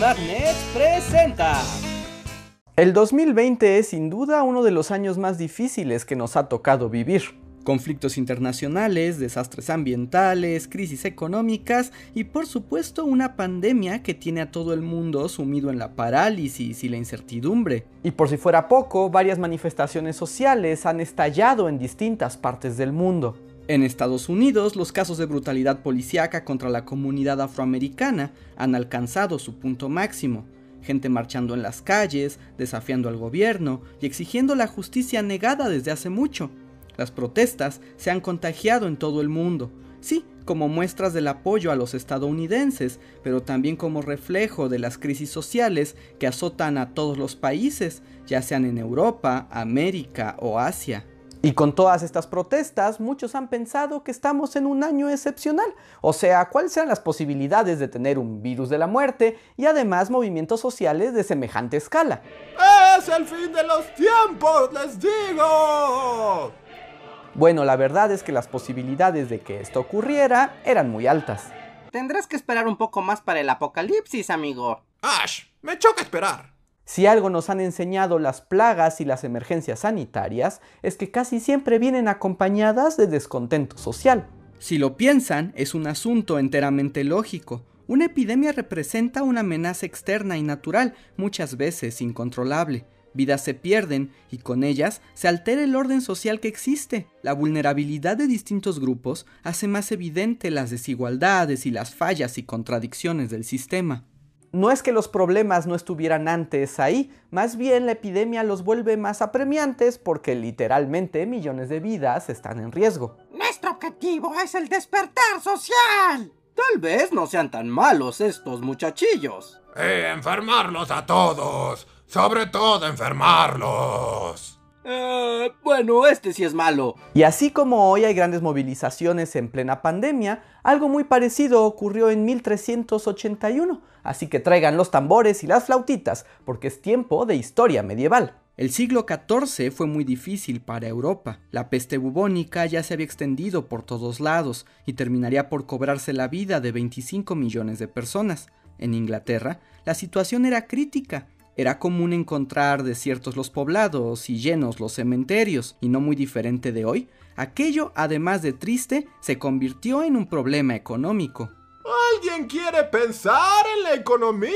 Magnet presenta. El 2020 es sin duda uno de los años más difíciles que nos ha tocado vivir. Conflictos internacionales, desastres ambientales, crisis económicas y por supuesto una pandemia que tiene a todo el mundo sumido en la parálisis y la incertidumbre. Y por si fuera poco, varias manifestaciones sociales han estallado en distintas partes del mundo. En Estados Unidos, los casos de brutalidad policíaca contra la comunidad afroamericana han alcanzado su punto máximo. Gente marchando en las calles, desafiando al gobierno y exigiendo la justicia negada desde hace mucho. Las protestas se han contagiado en todo el mundo, sí, como muestras del apoyo a los estadounidenses, pero también como reflejo de las crisis sociales que azotan a todos los países, ya sean en Europa, América o Asia. Y con todas estas protestas, muchos han pensado que estamos en un año excepcional. O sea, ¿cuáles serán las posibilidades de tener un virus de la muerte y además movimientos sociales de semejante escala? ¡Es el fin de los tiempos, les digo! Bueno, la verdad es que las posibilidades de que esto ocurriera eran muy altas. Tendrás que esperar un poco más para el apocalipsis, amigo. Ash, me choca esperar. Si algo nos han enseñado las plagas y las emergencias sanitarias es que casi siempre vienen acompañadas de descontento social. Si lo piensan, es un asunto enteramente lógico. Una epidemia representa una amenaza externa y natural, muchas veces incontrolable vidas se pierden y con ellas se altera el orden social que existe. La vulnerabilidad de distintos grupos hace más evidente las desigualdades y las fallas y contradicciones del sistema. No es que los problemas no estuvieran antes ahí, más bien la epidemia los vuelve más apremiantes porque literalmente millones de vidas están en riesgo. Nuestro objetivo es el despertar social. Tal vez no sean tan malos estos muchachillos. Eh, enfermarlos a todos. Sobre todo enfermarlos. Eh, bueno, este sí es malo. Y así como hoy hay grandes movilizaciones en plena pandemia, algo muy parecido ocurrió en 1381. Así que traigan los tambores y las flautitas, porque es tiempo de historia medieval. El siglo XIV fue muy difícil para Europa. La peste bubónica ya se había extendido por todos lados y terminaría por cobrarse la vida de 25 millones de personas. En Inglaterra, la situación era crítica era común encontrar desiertos los poblados y llenos los cementerios, y no muy diferente de hoy, aquello, además de triste, se convirtió en un problema económico. ¿Alguien quiere pensar en la economía?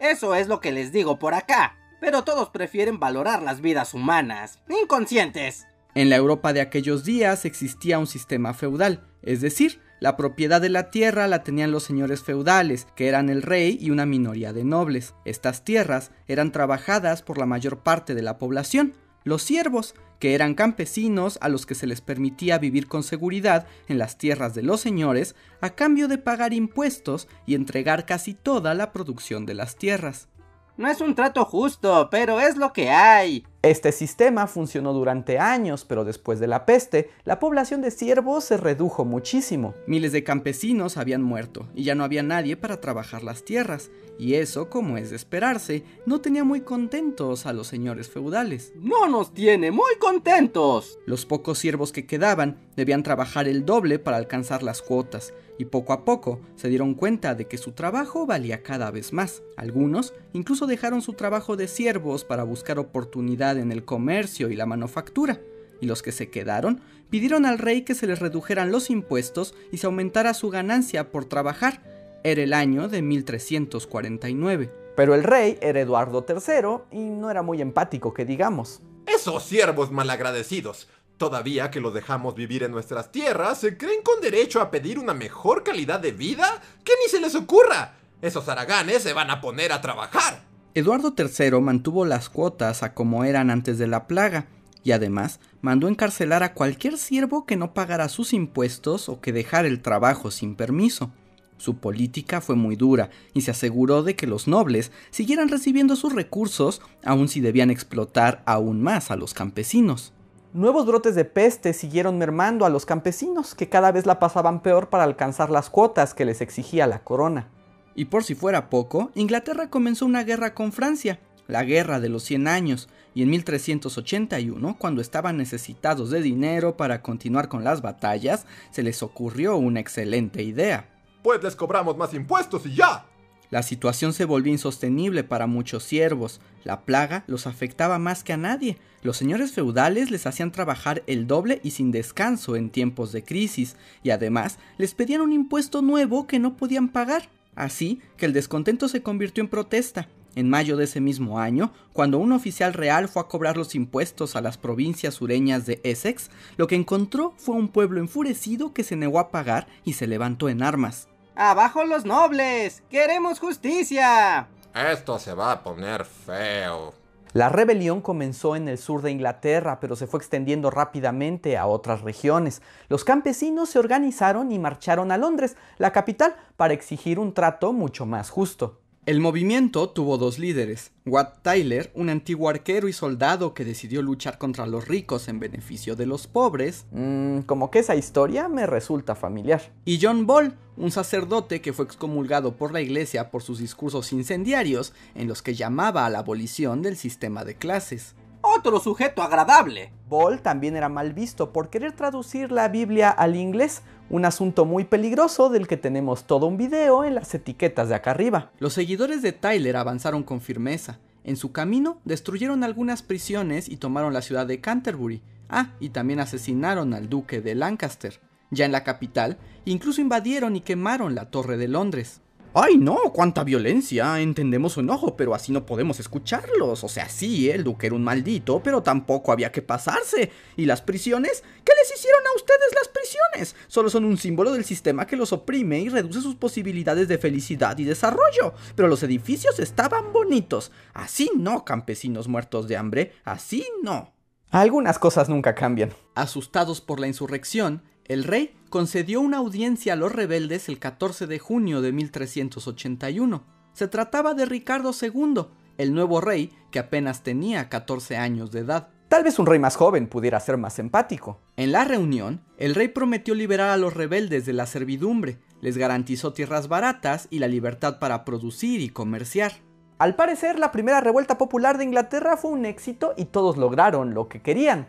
Eso es lo que les digo por acá, pero todos prefieren valorar las vidas humanas, inconscientes. En la Europa de aquellos días existía un sistema feudal, es decir, la propiedad de la tierra la tenían los señores feudales, que eran el rey y una minoría de nobles. Estas tierras eran trabajadas por la mayor parte de la población, los siervos, que eran campesinos a los que se les permitía vivir con seguridad en las tierras de los señores a cambio de pagar impuestos y entregar casi toda la producción de las tierras. No es un trato justo, pero es lo que hay. Este sistema funcionó durante años, pero después de la peste, la población de siervos se redujo muchísimo. Miles de campesinos habían muerto y ya no había nadie para trabajar las tierras, y eso, como es de esperarse, no tenía muy contentos a los señores feudales. No nos tiene muy contentos. Los pocos siervos que quedaban debían trabajar el doble para alcanzar las cuotas, y poco a poco se dieron cuenta de que su trabajo valía cada vez más. Algunos incluso dejaron su trabajo de siervos para buscar oportunidades en el comercio y la manufactura, y los que se quedaron pidieron al rey que se les redujeran los impuestos y se aumentara su ganancia por trabajar. Era el año de 1349. Pero el rey era Eduardo III y no era muy empático, que digamos. Esos siervos malagradecidos, todavía que los dejamos vivir en nuestras tierras, se creen con derecho a pedir una mejor calidad de vida que ni se les ocurra. Esos haraganes se van a poner a trabajar. Eduardo III mantuvo las cuotas a como eran antes de la plaga, y además mandó encarcelar a cualquier siervo que no pagara sus impuestos o que dejara el trabajo sin permiso. Su política fue muy dura y se aseguró de que los nobles siguieran recibiendo sus recursos aun si debían explotar aún más a los campesinos. Nuevos brotes de peste siguieron mermando a los campesinos, que cada vez la pasaban peor para alcanzar las cuotas que les exigía la corona. Y por si fuera poco, Inglaterra comenzó una guerra con Francia, la Guerra de los Cien Años, y en 1381, cuando estaban necesitados de dinero para continuar con las batallas, se les ocurrió una excelente idea. Pues les cobramos más impuestos y ya. La situación se volvió insostenible para muchos siervos. La plaga los afectaba más que a nadie. Los señores feudales les hacían trabajar el doble y sin descanso en tiempos de crisis, y además les pedían un impuesto nuevo que no podían pagar. Así que el descontento se convirtió en protesta. En mayo de ese mismo año, cuando un oficial real fue a cobrar los impuestos a las provincias sureñas de Essex, lo que encontró fue un pueblo enfurecido que se negó a pagar y se levantó en armas. ¡Abajo los nobles! ¡Queremos justicia! Esto se va a poner feo. La rebelión comenzó en el sur de Inglaterra, pero se fue extendiendo rápidamente a otras regiones. Los campesinos se organizaron y marcharon a Londres, la capital, para exigir un trato mucho más justo. El movimiento tuvo dos líderes, Watt Tyler, un antiguo arquero y soldado que decidió luchar contra los ricos en beneficio de los pobres, mm, como que esa historia me resulta familiar, y John Ball, un sacerdote que fue excomulgado por la iglesia por sus discursos incendiarios en los que llamaba a la abolición del sistema de clases. Otro sujeto agradable. Ball también era mal visto por querer traducir la Biblia al inglés, un asunto muy peligroso del que tenemos todo un video en las etiquetas de acá arriba. Los seguidores de Tyler avanzaron con firmeza. En su camino destruyeron algunas prisiones y tomaron la ciudad de Canterbury. Ah, y también asesinaron al duque de Lancaster. Ya en la capital, incluso invadieron y quemaron la Torre de Londres. ¡Ay, no! ¡Cuánta violencia! Entendemos su enojo, pero así no podemos escucharlos. O sea, sí, el duque era un maldito, pero tampoco había que pasarse. ¿Y las prisiones? ¿Qué les hicieron a ustedes las prisiones? Solo son un símbolo del sistema que los oprime y reduce sus posibilidades de felicidad y desarrollo. Pero los edificios estaban bonitos. Así no, campesinos muertos de hambre. Así no. Algunas cosas nunca cambian. Asustados por la insurrección, el rey concedió una audiencia a los rebeldes el 14 de junio de 1381. Se trataba de Ricardo II, el nuevo rey que apenas tenía 14 años de edad. Tal vez un rey más joven pudiera ser más empático. En la reunión, el rey prometió liberar a los rebeldes de la servidumbre, les garantizó tierras baratas y la libertad para producir y comerciar. Al parecer, la primera revuelta popular de Inglaterra fue un éxito y todos lograron lo que querían.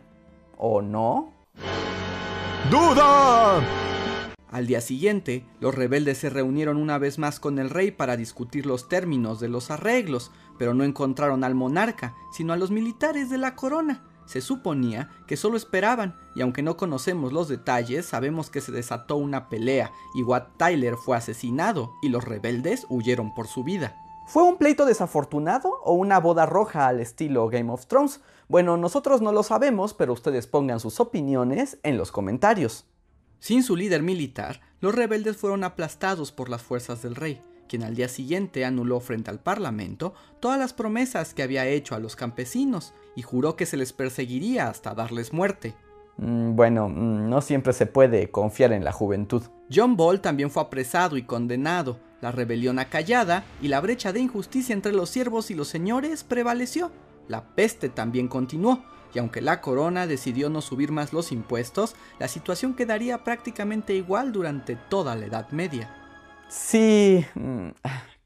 ¿O no? ¡Duda! Al día siguiente, los rebeldes se reunieron una vez más con el rey para discutir los términos de los arreglos, pero no encontraron al monarca, sino a los militares de la corona. Se suponía que solo esperaban, y aunque no conocemos los detalles, sabemos que se desató una pelea y Watt Tyler fue asesinado y los rebeldes huyeron por su vida. ¿Fue un pleito desafortunado o una boda roja al estilo Game of Thrones? Bueno, nosotros no lo sabemos, pero ustedes pongan sus opiniones en los comentarios. Sin su líder militar, los rebeldes fueron aplastados por las fuerzas del rey, quien al día siguiente anuló frente al Parlamento todas las promesas que había hecho a los campesinos y juró que se les perseguiría hasta darles muerte. Mm, bueno, mm, no siempre se puede confiar en la juventud. John Ball también fue apresado y condenado, la rebelión acallada y la brecha de injusticia entre los siervos y los señores prevaleció. La peste también continuó, y aunque la corona decidió no subir más los impuestos, la situación quedaría prácticamente igual durante toda la Edad Media. Sí, mm,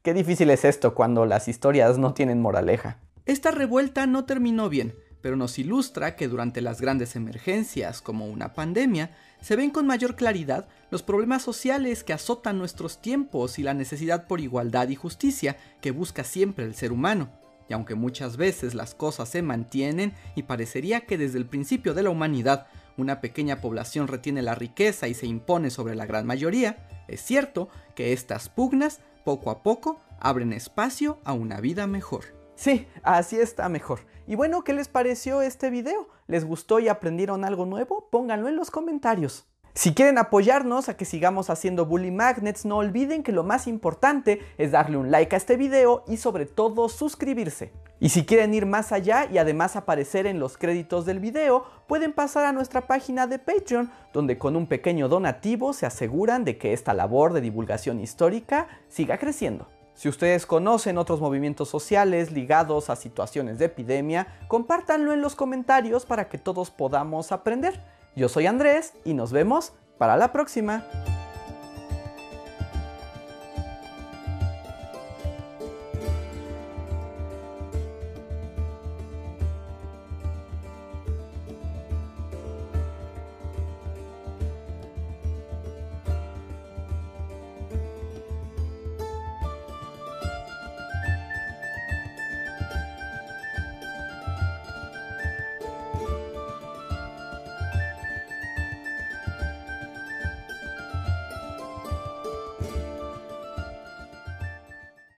qué difícil es esto cuando las historias no tienen moraleja. Esta revuelta no terminó bien, pero nos ilustra que durante las grandes emergencias, como una pandemia, se ven con mayor claridad los problemas sociales que azotan nuestros tiempos y la necesidad por igualdad y justicia que busca siempre el ser humano. Y aunque muchas veces las cosas se mantienen y parecería que desde el principio de la humanidad una pequeña población retiene la riqueza y se impone sobre la gran mayoría, es cierto que estas pugnas poco a poco abren espacio a una vida mejor. Sí, así está mejor. Y bueno, ¿qué les pareció este video? ¿Les gustó y aprendieron algo nuevo? Pónganlo en los comentarios. Si quieren apoyarnos a que sigamos haciendo Bully Magnets, no olviden que lo más importante es darle un like a este video y sobre todo suscribirse. Y si quieren ir más allá y además aparecer en los créditos del video, pueden pasar a nuestra página de Patreon, donde con un pequeño donativo se aseguran de que esta labor de divulgación histórica siga creciendo. Si ustedes conocen otros movimientos sociales ligados a situaciones de epidemia, compártanlo en los comentarios para que todos podamos aprender. Yo soy Andrés y nos vemos para la próxima.